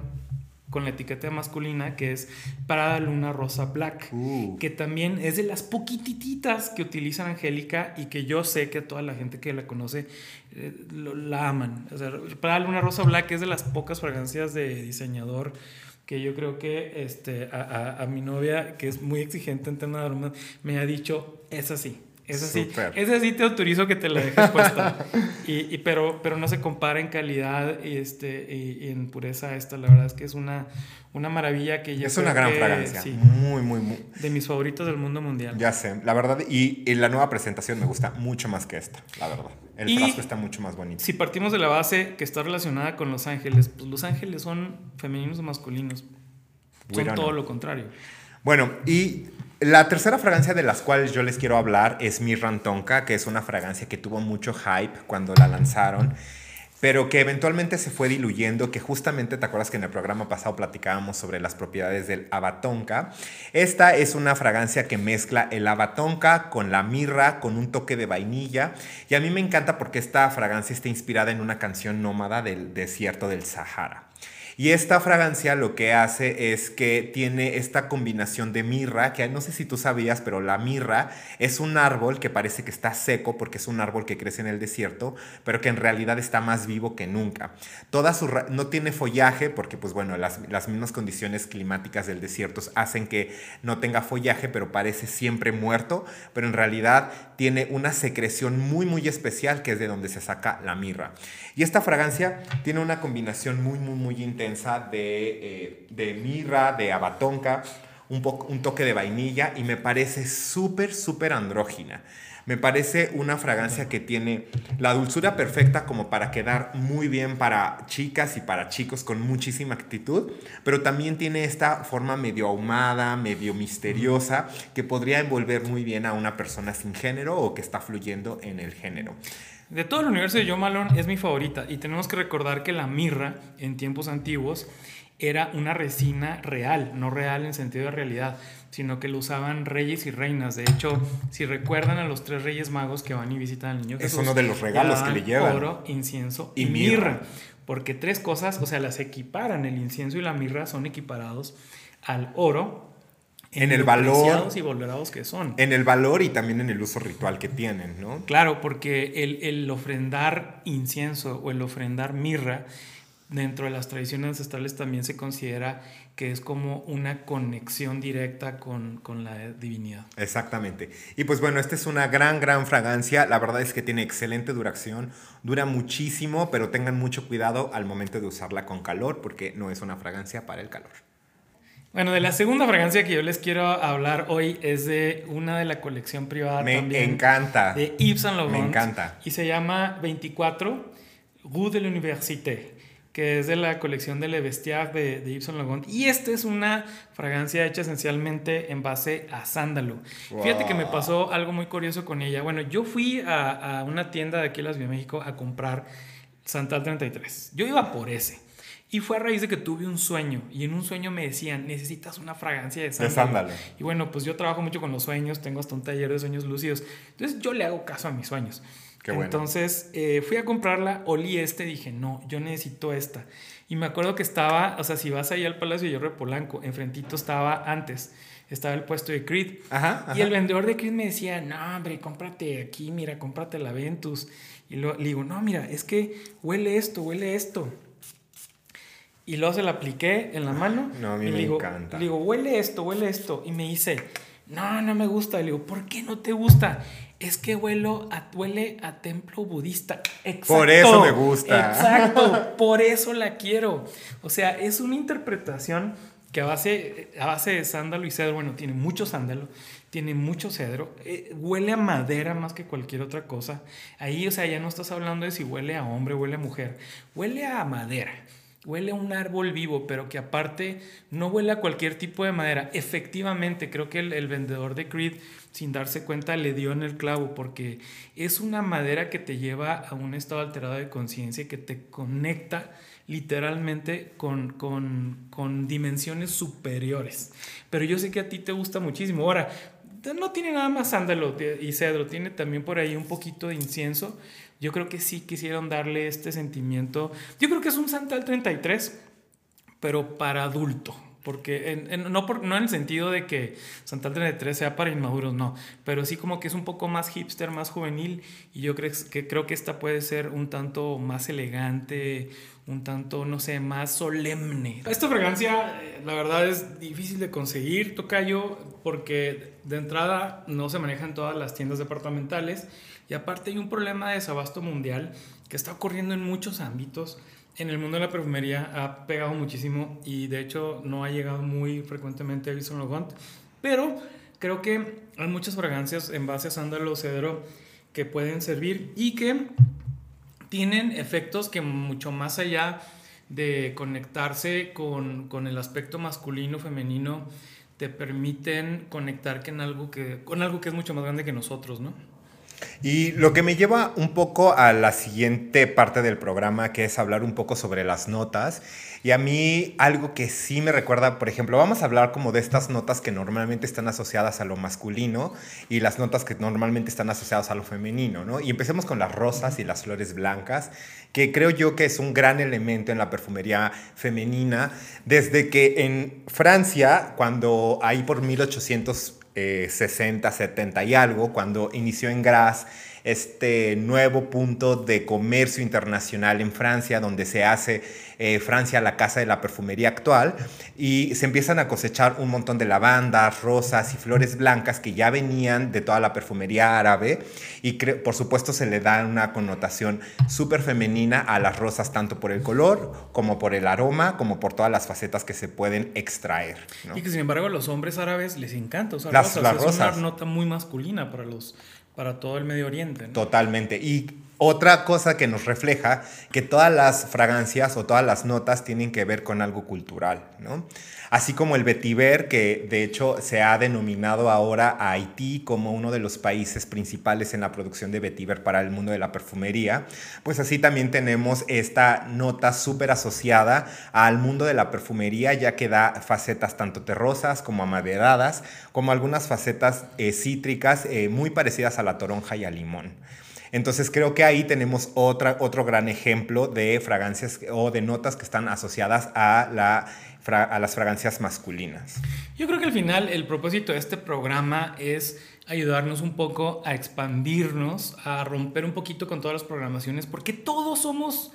Speaker 1: con la etiqueta masculina que es Prada Luna Rosa Black,
Speaker 2: Uh.
Speaker 1: que también es de las poquititas que utilizan Angélica y que yo sé que toda la gente que la conoce eh, lo- la aman. O sea, Prada Luna Rosa Black es de las pocas fragancias de diseñador que yo creo que este, a, a- a mi novia, que es muy exigente en temas de aromas, me ha dicho, es así. Es así,
Speaker 2: Súper.
Speaker 1: es así, te autorizo que te la dejes puesta. y, y- pero, pero no se compara en calidad y, este, y, y en pureza esta. La verdad es que es una, una maravilla que yo
Speaker 2: Es una gran
Speaker 1: que,
Speaker 2: fragancia,
Speaker 1: sí,
Speaker 2: muy, muy, muy.
Speaker 1: de mis favoritos del mundo mundial.
Speaker 2: Ya sé, la verdad, y, la nueva presentación me gusta mucho más que esta, la verdad. El frasco está mucho más bonito.
Speaker 1: Si partimos de la base que está relacionada con los ángeles, pues los ángeles son femeninos o masculinos.
Speaker 2: We
Speaker 1: Son todo
Speaker 2: know.
Speaker 1: lo contrario.
Speaker 2: Bueno, y la tercera fragancia de las cuales yo les quiero hablar es Mirran Tonka, que es una fragancia que tuvo mucho hype cuando la lanzaron, pero que eventualmente se fue diluyendo, que justamente te acuerdas que en el programa pasado platicábamos sobre las propiedades del abatonca. Esta es una fragancia que mezcla el abatonca con la mirra, con un toque de vainilla, y a mí me encanta porque esta fragancia está inspirada en una canción nómada del desierto del Sahara. Y esta fragancia lo que hace es que tiene esta combinación de mirra, que no sé si tú sabías, pero la mirra es un árbol que parece que está seco porque es un árbol que crece en el desierto, pero que en realidad está más vivo que nunca. Toda su no tiene follaje porque pues bueno, las, las mismas condiciones climáticas del desierto hacen que no tenga follaje, pero parece siempre muerto, pero en realidad tiene una secreción muy muy especial que es de donde se saca la mirra. Y esta fragancia tiene una combinación muy muy muy intensa de, eh, mirra, de abatonca, un, un toque de vainilla y me parece súper, súper andrógina. Me parece una fragancia que tiene la dulzura perfecta como para quedar muy bien para chicas y para chicos con muchísima actitud, pero también tiene esta forma medio ahumada, medio misteriosa, que podría envolver muy bien a una persona sin género o que está fluyendo en el género.
Speaker 1: De todo el universo de Joe Malone es mi favorita y tenemos que recordar que la mirra en tiempos antiguos era una resina real, no real en sentido de realidad, sino que lo usaban reyes y reinas. De hecho, si recuerdan a los tres reyes magos que van y visitan al niño
Speaker 2: Jesús, es uno de los regalos que le llevan.
Speaker 1: Oro, incienso y, mirra. Porque tres cosas, o sea, las equiparan. El incienso y la mirra son equiparados al oro,
Speaker 2: en, el valor
Speaker 1: y valorados que son.
Speaker 2: En el valor y también en el uso ritual que tienen, ¿no?
Speaker 1: Claro, porque el, el, ofrendar incienso o el ofrendar mirra dentro de las tradiciones ancestrales también se considera que es como una conexión directa con, con, la divinidad.
Speaker 2: Exactamente. Y pues bueno, esta es una gran, gran fragancia. La verdad es que tiene excelente duración, dura muchísimo, pero tengan mucho cuidado al momento de usarla con calor porque no es una fragancia para el calor.
Speaker 1: Bueno, de la segunda fragancia que yo les quiero hablar hoy es de una de la colección privada
Speaker 2: Me
Speaker 1: también.
Speaker 2: encanta.
Speaker 1: De Yves Saint Laurent.
Speaker 2: Me encanta.
Speaker 1: Y se llama 24 Rue de l'Université, que es de la colección de Le Vestiaire de, de Yves Saint Laurent. Y esta es una fragancia hecha esencialmente en base a sándalo. Fíjate que me pasó algo muy curioso con ella. Bueno, yo fui a, a una tienda de aquí en la Ciudad de México a comprar Santal 33. Yo iba por ese. Y fue a raíz de que tuve un sueño y en un sueño me decían, necesitas una fragancia de sándalo. Y bueno, pues yo trabajo mucho con los sueños, tengo hasta un taller de sueños lúcidos. Entonces yo le hago caso a mis sueños. Qué bueno. Entonces eh, fui a comprarla, olí este, dije, no, yo necesito esta. Y me acuerdo que estaba, o sea, si vas ahí al Palacio de Hierro de Polanco, enfrentito estaba antes, estaba el puesto de Creed. Ajá, Y el vendedor de Creed me decía, no, hombre, cómprate aquí, mira, cómprate la Ventus. Y lo, le digo, no, mira, es que huele esto, huele esto. Y luego se la apliqué en la mano.
Speaker 2: No, a mí
Speaker 1: y
Speaker 2: me
Speaker 1: digo,
Speaker 2: encanta.
Speaker 1: Le digo, huele esto, huele esto. Y me dice, no, no me gusta. Le digo, ¿por qué no te gusta? Es que huelo a, huele a templo budista.
Speaker 2: Exacto, por eso me gusta.
Speaker 1: Exacto, por eso la quiero. O sea, es una interpretación que a base, a base de sándalo y cedro, bueno, tiene mucho sándalo, tiene mucho cedro, eh, huele a madera más que cualquier otra cosa. Ahí, o sea, ya no estás hablando de si huele a hombre, huele a mujer, huele a madera. Huele a un árbol vivo, pero que aparte no huele a cualquier tipo de madera. Efectivamente, creo que el, vendedor de Creed, sin darse cuenta, le dio en el clavo, porque es una madera que te lleva a un estado alterado de conciencia, que te conecta literalmente con, con, con dimensiones superiores. Pero yo sé que a ti te gusta muchísimo. Ahora, no tiene nada más sándalo y cedro, tiene también por ahí un poquito de incienso yo creo que sí quisieron darle este sentimiento. Yo creo que es un Santal 33, pero para adulto. Porque no, por, no en el sentido de que Santal 33 sea para inmaduros, no. Pero sí como que es un poco más hipster, más juvenil. Y yo creo que, creo que esta puede ser un tanto más elegante, un tanto, no sé, más solemne. Esta fragancia, eh, la verdad, es difícil de conseguir, tocayo, porque de entrada no se maneja en todas las tiendas departamentales. Y aparte hay un problema de desabasto mundial que está ocurriendo en muchos ámbitos. En el mundo de la perfumería ha pegado muchísimo y de hecho no ha llegado muy frecuentemente a Vison Logont. Pero creo que hay muchas fragancias en base a sándalo cedro que pueden servir y que tienen efectos que mucho más allá de conectarse con, con el aspecto masculino, femenino, te permiten conectar con algo, que, con algo que es mucho más grande que nosotros, ¿no?
Speaker 2: Y lo que me lleva un poco a la siguiente parte del programa, que es hablar un poco sobre las notas. Y a mí algo que sí me recuerda, por ejemplo, vamos a hablar como de estas notas que normalmente están asociadas a lo masculino y las notas que normalmente están asociadas a lo femenino, ¿no? Y empecemos con las rosas y las flores blancas, que creo yo que es un gran elemento en la perfumería femenina, desde que en Francia, cuando ahí por 1860, 70 y algo, cuando inició en Grasse, este nuevo punto de comercio internacional en Francia, donde se hace eh, Francia la casa de la perfumería actual, y se empiezan a cosechar un montón de lavandas, rosas y flores blancas que ya venían de toda la perfumería árabe, y por supuesto se le da una connotación súper femenina a las rosas, tanto por el color, como por el aroma, como por todas las facetas que se pueden extraer.
Speaker 1: Y que sin embargo a los hombres árabes les encanta usar las, rosas. es una nota muy masculina para los para todo el Medio Oriente.
Speaker 2: Totalmente. Y otra cosa que nos refleja que todas las fragancias o todas las notas tienen que ver con algo cultural, ¿no? Así como el vetiver, que de hecho se ha denominado ahora a Haití como uno de los países principales en la producción de vetiver para el mundo de la perfumería, pues así también tenemos esta nota súper asociada al mundo de la perfumería, ya que da facetas tanto terrosas como amaderadas, como algunas facetas eh, cítricas eh, muy parecidas a la toronja y al limón. Entonces creo que ahí tenemos otro gran ejemplo de fragancias o de notas que están asociadas a las fragancias masculinas.
Speaker 1: Yo creo que al final el propósito de este programa es ayudarnos un poco a expandirnos, a romper un poquito con todas las programaciones, porque todos somos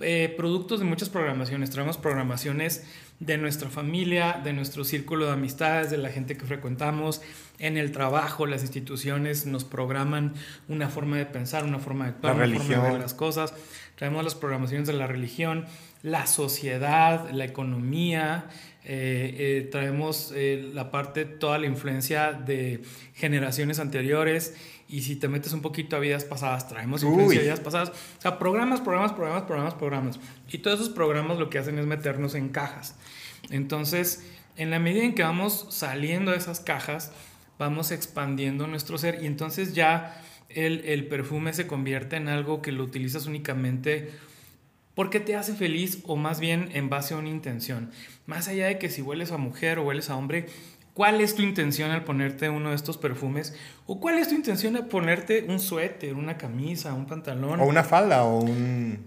Speaker 1: eh, productos de muchas programaciones. Traemos programaciones de nuestra familia, de nuestro círculo de amistades, de la gente que frecuentamos, en el trabajo, las instituciones nos programan una forma de pensar, una forma de actuar, una forma de ver las cosas. Traemos las programaciones de la religión, la sociedad, la economía, eh, eh, traemos eh, la parte, toda la influencia de generaciones anteriores y si te metes un poquito a vidas pasadas, traemos influencia de vidas pasadas. O sea, programas, programas, programas, programas, programas. Y todos esos programas lo que hacen es meternos en cajas. Entonces, en la medida en que vamos saliendo de esas cajas, vamos expandiendo nuestro ser y entonces ya el, el perfume se convierte en algo que lo utilizas únicamente porque te hace feliz o más bien en base a una intención. Más allá de que si hueles a mujer o hueles a hombre, ¿cuál es tu intención al ponerte uno de estos perfumes? ¿O cuál es tu intención al ponerte un suéter, una camisa, un pantalón?
Speaker 2: O una falda o un...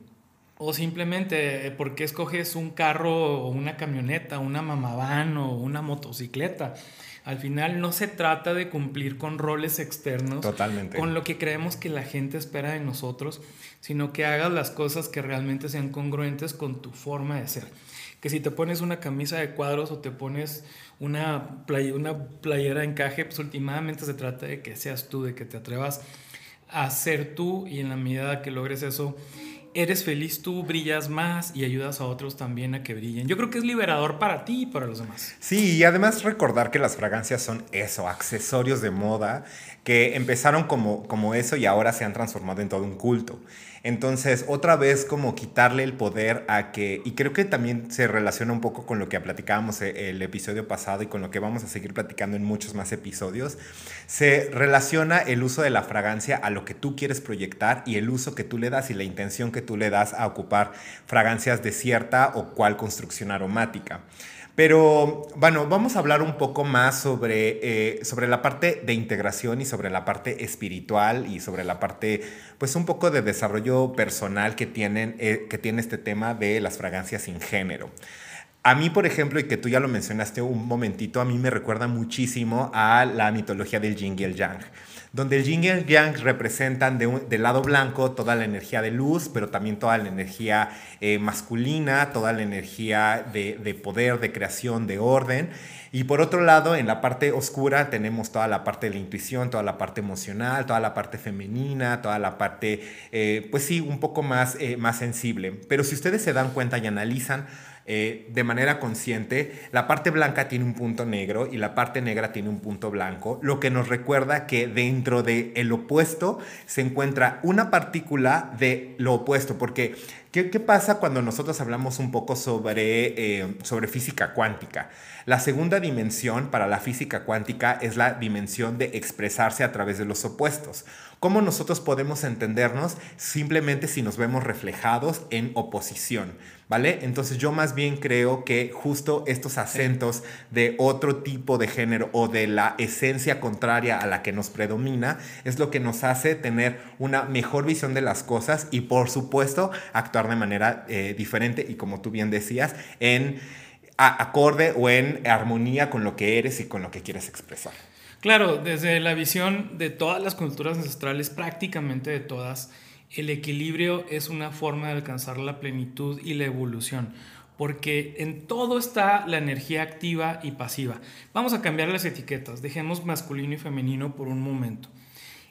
Speaker 1: O simplemente, eh, ¿por qué escoges un carro o una camioneta, una mamaván o una motocicleta? Al final no se trata de cumplir con roles externos,
Speaker 2: Totalmente.
Speaker 1: con lo que creemos que la gente espera de nosotros, sino que hagas las cosas que realmente sean congruentes con tu forma de ser. Que si te pones una camisa de cuadros o te pones una, play una playera de encaje, pues últimamente se trata de que seas tú, de que te atrevas a ser tú y en la medida que logres eso, eres feliz tú, brillas más y ayudas a otros también a que brillen. Yo creo que es liberador para ti y para los demás.
Speaker 2: Sí, y además recordar que las fragancias son eso, accesorios de moda que empezaron como, como eso y ahora se han transformado en todo un culto. Entonces, otra vez como quitarle el poder a que, y creo que también se relaciona un poco con lo que platicábamos eh, el episodio pasado y con lo que vamos a seguir platicando en muchos más episodios, se relaciona el uso de la fragancia a lo que tú quieres proyectar y el uso que tú le das y la intención que tú le das a ocupar fragancias de cierta o cual construcción aromática. Pero bueno, vamos a hablar un poco más sobre, eh, sobre la parte de integración y sobre la parte espiritual y sobre la parte, pues un poco de desarrollo personal que, tienen, eh, que tiene este tema de las fragancias sin género. A mí, por ejemplo, y que tú ya lo mencionaste un momentito, a mí me recuerda muchísimo a la mitología del Yin y el Yang donde el yin y el yang representan de del lado blanco toda la energía de luz, pero también toda la energía eh, masculina, toda la energía de, de, poder, de creación, de orden. Y por otro lado, en la parte oscura tenemos toda la parte de la intuición, toda la parte emocional, toda la parte femenina, toda la parte, eh, pues sí, un poco más, eh, más sensible. Pero si ustedes se dan cuenta y analizan, eh, de manera consciente, la parte blanca tiene un punto negro y la parte negra tiene un punto blanco, lo que nos recuerda que dentro del el opuesto se encuentra una partícula de lo opuesto, porque ¿Qué, pasa cuando nosotros hablamos un poco sobre, eh, sobre física cuántica? La segunda dimensión para la física cuántica es la dimensión de expresarse a través de los opuestos. ¿Cómo nosotros podemos entendernos simplemente si nos vemos reflejados en oposición? ¿Vale? Entonces yo más bien creo que justo estos acentos de otro tipo de género o de la esencia contraria a la que nos predomina es lo que nos hace tener una mejor visión de las cosas y por supuesto actuar de manera eh, diferente y como tú bien decías, en acorde o en armonía con lo que eres y con lo que quieres expresar.
Speaker 1: Claro, desde la visión de todas las culturas ancestrales, prácticamente de todas, el equilibrio es una forma de alcanzar la plenitud y la evolución, porque en todo está la energía activa y pasiva. Vamos a cambiar las etiquetas, dejemos masculino y femenino por un momento.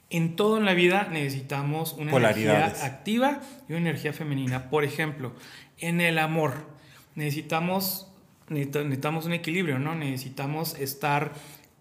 Speaker 1: En todo en la vida necesitamos una energía activa y una energía femenina. Por ejemplo, en el amor necesitamos necesitamos un equilibrio, ¿no? Necesitamos estar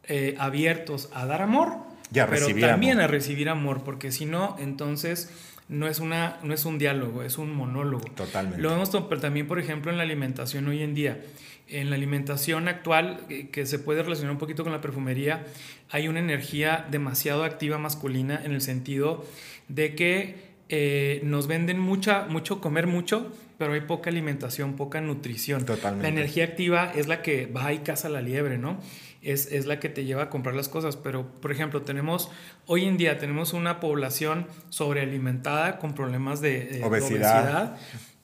Speaker 1: eh, abiertos a dar amor, pero también a recibir amor, porque si no, entonces no es, una, no es un diálogo, es un monólogo.
Speaker 2: Totalmente.
Speaker 1: Lo vemos también, por ejemplo, en la alimentación hoy en día. En la alimentación actual, eh, que se puede relacionar un poquito con la perfumería, hay una energía demasiado activa masculina en el sentido de que eh, nos venden mucha, mucho, comer mucho, pero hay poca alimentación, poca nutrición.
Speaker 2: Totalmente.
Speaker 1: La energía activa es la que va y caza la liebre, ¿no? Es, es, la que te lleva a comprar las cosas. Pero, por ejemplo, tenemos, hoy en día tenemos una población sobrealimentada con problemas de, obesidad.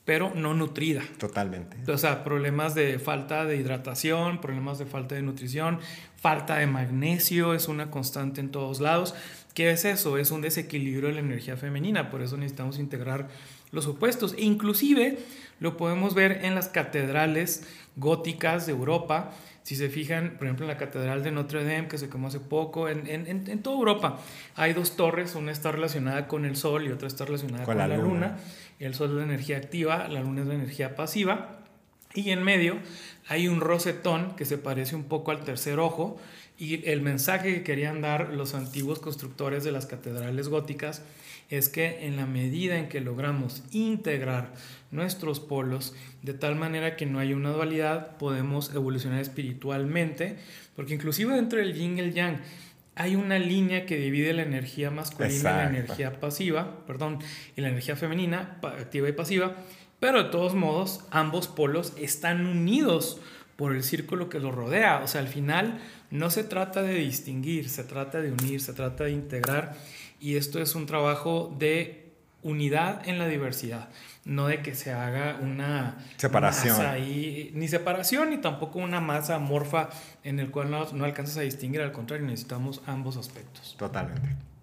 Speaker 1: pero no nutrida.
Speaker 2: Totalmente.
Speaker 1: O sea, problemas de falta de hidratación, problemas de falta de nutrición, falta de magnesio es una constante en todos lados. ¿Qué es eso? Es un desequilibrio de la energía femenina, por eso necesitamos integrar los opuestos. E inclusive lo podemos ver en las catedrales góticas de Europa. Si se fijan, por ejemplo, en la Catedral de Notre Dame, que se quemó hace poco, en, en, en toda Europa hay dos torres, una está relacionada con el Sol y otra está relacionada con, la, luna. El Sol es la energía activa, la Luna es la energía pasiva. Y en medio hay un rosetón que se parece un poco al tercer ojo. Y el mensaje que querían dar los antiguos constructores de las catedrales góticas es que en la medida en que logramos integrar nuestros polos de tal manera que no haya una dualidad, podemos evolucionar espiritualmente, porque inclusive dentro del yin y el yang hay una línea que divide la energía masculina y la energía pasiva, perdón, y la energía femenina, activa y pasiva, pero de todos modos ambos polos están unidos por el círculo que los rodea, o sea, al final no se trata de distinguir, se trata de unir, se trata de integrar y esto es un trabajo de unidad en la diversidad, no de que se haga una
Speaker 2: separación.
Speaker 1: ni separación ni tampoco una masa amorfa en el cual no, no alcanzas a distinguir, al contrario, necesitamos ambos aspectos.
Speaker 2: Totalmente.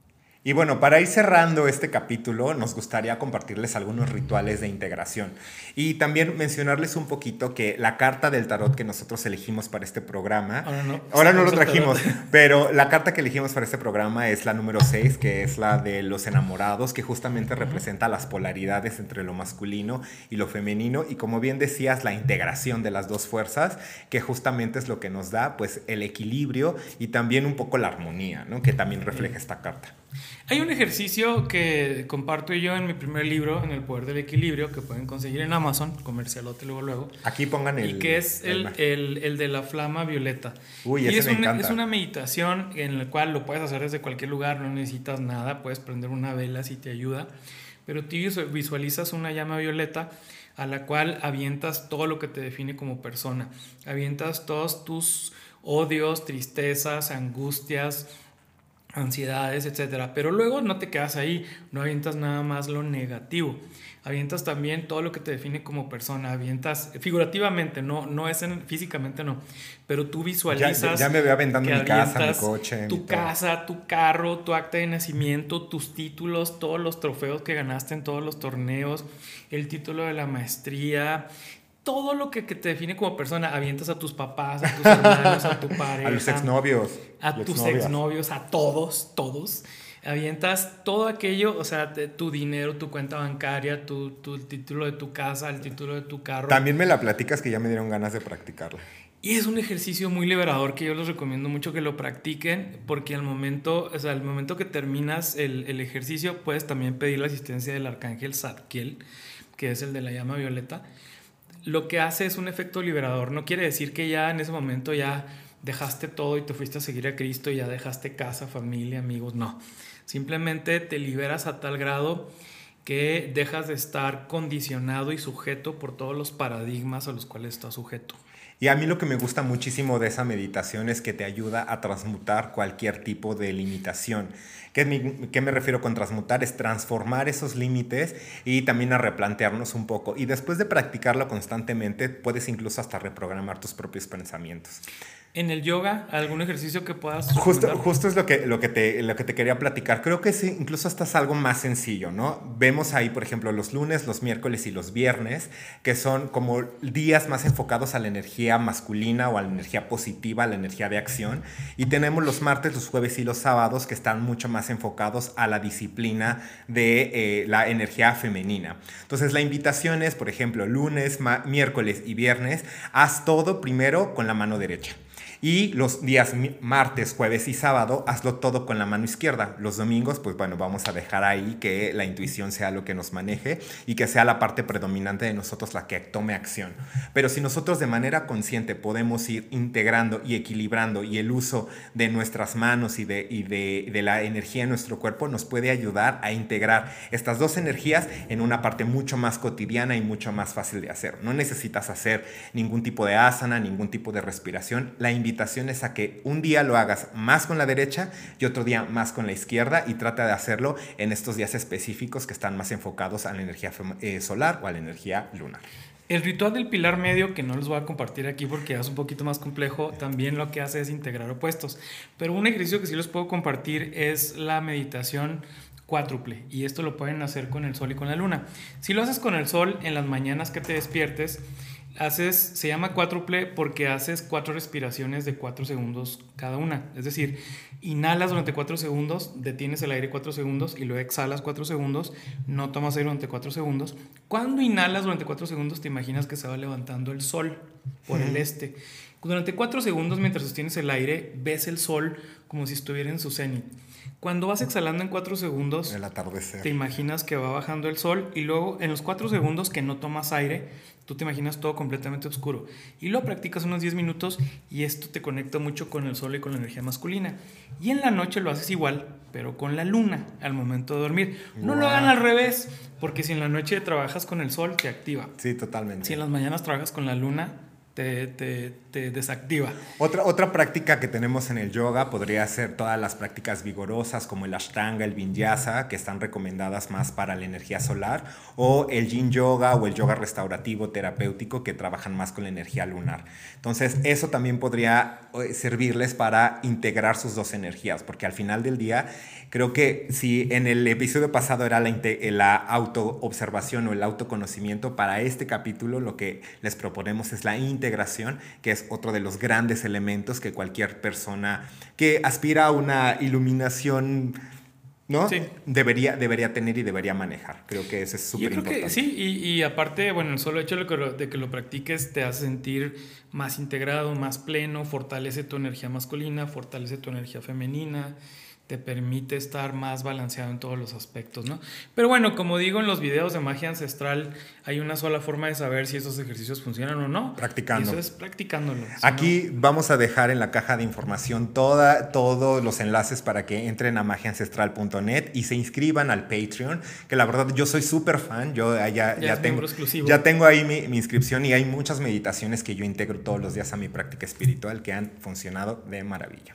Speaker 2: Y bueno, para ir cerrando este capítulo, nos gustaría compartirles algunos rituales de integración. Y también mencionarles un poquito que la carta del tarot que nosotros elegimos para este programa,
Speaker 1: ahora no,
Speaker 2: ahora no lo trajimos, pero la carta que elegimos para este programa es la número 6, que es la de los enamorados, que justamente representa las polaridades entre lo masculino y lo femenino. Y como bien decías, la integración de las dos fuerzas, que justamente es lo que nos da pues el equilibrio y también un poco la armonía, ¿no? que también refleja esta carta.
Speaker 1: Hay un ejercicio que comparto yo en mi primer libro, en El Poder del Equilibrio, que pueden conseguir en Amazon, comercialote luego luego.
Speaker 2: Aquí pongan el...
Speaker 1: Y que es el, el, de la flama violeta.
Speaker 2: Uy,
Speaker 1: y
Speaker 2: es,
Speaker 1: una, es una meditación en la cual lo puedes hacer desde cualquier lugar, no necesitas nada, puedes prender una vela si te ayuda, pero tú visualizas una llama violeta a la cual avientas todo lo que te define como persona, avientas todos tus odios, tristezas, angustias, ansiedades, etcétera. Pero luego no te quedas ahí, no avientas nada más lo negativo. Avientas también todo lo que te define como persona, avientas figurativamente, no, no es en, físicamente no, pero tú visualizas.
Speaker 2: Ya, me veo aventando mi casa, mi coche.
Speaker 1: Tu casa, tu carro, tu acta de nacimiento, tus títulos, todos los trofeos que ganaste en todos los torneos, el título de la maestría, todo lo que, te define como persona. Avientas a tus papás, a tus hermanos, a tu pareja.
Speaker 2: A los exnovios.
Speaker 1: A tus exnovios, a todos, todos. Avientas todo aquello, o sea, tu dinero, tu cuenta bancaria, tu, tu título de tu casa, el título de tu carro.
Speaker 2: También me la platicas que ya me dieron ganas de practicarla.
Speaker 1: Y es un ejercicio muy liberador que yo les recomiendo mucho que lo practiquen porque al momento, o sea, al momento que terminas el, el ejercicio puedes también pedir la asistencia del arcángel Zadkiel, que es el de la llama violeta. Lo que hace es un efecto liberador. No quiere decir que ya en ese momento ya dejaste todo y te fuiste a seguir a Cristo y ya dejaste casa, familia, amigos. No. Simplemente te liberas a tal grado que dejas de estar condicionado y sujeto por todos los paradigmas a los cuales estás sujeto.
Speaker 2: Y a mí lo que me gusta muchísimo de esa meditación es que te ayuda a transmutar cualquier tipo de limitación. ¿Qué, me refiero con transmutar? Es transformar esos límites y también a replantearnos un poco. Y después de practicarlo constantemente, puedes incluso hasta reprogramar tus propios pensamientos.
Speaker 1: En el yoga, algún ejercicio que puedas.
Speaker 2: Justo, justo es lo que, lo, que te, lo que te quería platicar. Creo que sí, incluso hasta es algo más sencillo, ¿no? Vemos ahí, por ejemplo, los lunes, los miércoles y los viernes, que son como días más enfocados a la energía masculina o a la energía positiva, a la energía de acción. Y tenemos los martes, los jueves y los sábados, que están mucho más enfocados a la disciplina de eh, la energía femenina. Entonces, la invitación es, por ejemplo, lunes, miércoles y viernes, haz todo primero con la mano derecha. Y los días martes, jueves y sábado, hazlo todo con la mano izquierda. Los domingos, pues bueno, vamos a dejar ahí que la intuición sea lo que nos maneje y que sea la parte predominante de nosotros la que tome acción. Pero si nosotros de manera consciente podemos ir integrando y equilibrando y el uso de nuestras manos y de, y de, de la energía en nuestro cuerpo nos puede ayudar a integrar estas dos energías en una parte mucho más cotidiana y mucho más fácil de hacer. No necesitas hacer ningún tipo de asana, ningún tipo de respiración. La invitación a que un día lo hagas más con la derecha y otro día más con la izquierda y trata de hacerlo en estos días específicos que están más enfocados a la energía eh, solar o a la energía lunar.
Speaker 1: El ritual del pilar medio, que no les voy a compartir aquí porque es un poquito más complejo, también lo que hace es integrar opuestos. Pero un ejercicio que sí les puedo compartir es la meditación cuádruple. Y esto lo pueden hacer con el sol y con la luna. Si lo haces con el sol en las mañanas que te despiertes, haces, se llama cuádruple porque haces cuatro respiraciones de cuatro segundos cada una. Es decir, inhalas durante cuatro segundos, detienes el aire cuatro segundos y luego exhalas cuatro segundos, no tomas aire durante cuatro segundos. Cuando inhalas durante cuatro segundos, te imaginas que se va levantando el sol por el este. Durante cuatro segundos, mientras sostienes el aire, ves el sol como si estuviera en su cenit. Cuando vas exhalando en cuatro segundos,
Speaker 2: el atardecer.
Speaker 1: te imaginas que va bajando el sol y luego en los cuatro segundos que no tomas aire, tú te imaginas todo completamente oscuro. Y lo practicas unos 10 minutos y esto te conecta mucho con el sol y con la energía masculina. Y en la noche lo haces igual, pero con la luna al momento de dormir. No lo hagan al revés, porque si en la noche trabajas con el sol, te activa.
Speaker 2: Sí, totalmente.
Speaker 1: Si en las mañanas trabajas con la luna, te, te, desactiva.
Speaker 2: Otra, otra práctica que tenemos en el yoga podría ser todas las prácticas vigorosas como el ashtanga, el vinyasa, que están recomendadas más para la energía solar, o el yin yoga o el yoga restaurativo terapéutico que trabajan más con la energía lunar. Entonces, eso también podría eh, servirles para integrar sus dos energías, porque al final del día Creo que si en el episodio pasado era la, la autoobservación o el autoconocimiento, para este capítulo lo que les proponemos es la integración, que es otro de los grandes elementos que cualquier persona que aspira a una iluminación ¿no? Debería, debería tener y debería manejar. Creo que eso es súper importante.
Speaker 1: Sí, y, y, aparte, bueno, el solo hecho de que, lo, de que lo practiques te hace sentir más integrado, más pleno, fortalece tu energía masculina, fortalece tu energía femenina te permite estar más balanceado en todos los aspectos, ¿no? Pero bueno, como digo en los videos de magia ancestral, hay una sola forma de saber si esos ejercicios funcionan o no.
Speaker 2: Practicando.
Speaker 1: eso es practicándolo.
Speaker 2: Aquí vamos a dejar en la caja de información toda, todos los enlaces para que entren a magiaancestral.net y se inscriban al Patreon, que la verdad yo soy súper fan, yo ya, ya, tengo, ya tengo ahí mi, mi inscripción y hay muchas meditaciones que yo integro todos los días a mi práctica espiritual que han funcionado de maravilla.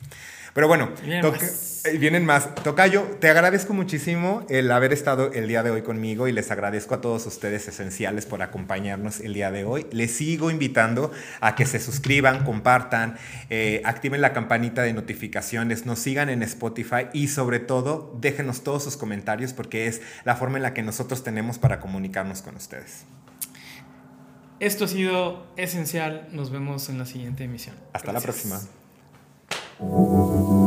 Speaker 2: Pero bueno, eh, vienen, más. Tocayo, te agradezco muchísimo el haber estado el día de hoy conmigo y les agradezco a todos ustedes esenciales por acompañarnos el día de hoy. Les sigo invitando a que se suscriban, compartan, eh, activen la campanita de notificaciones, nos sigan en Spotify y sobre todo déjenos todos sus comentarios porque es la forma en la que nosotros tenemos para comunicarnos con ustedes.
Speaker 1: Esto ha sido esencial. Nos vemos en la siguiente emisión.
Speaker 2: Hasta la próxima. うん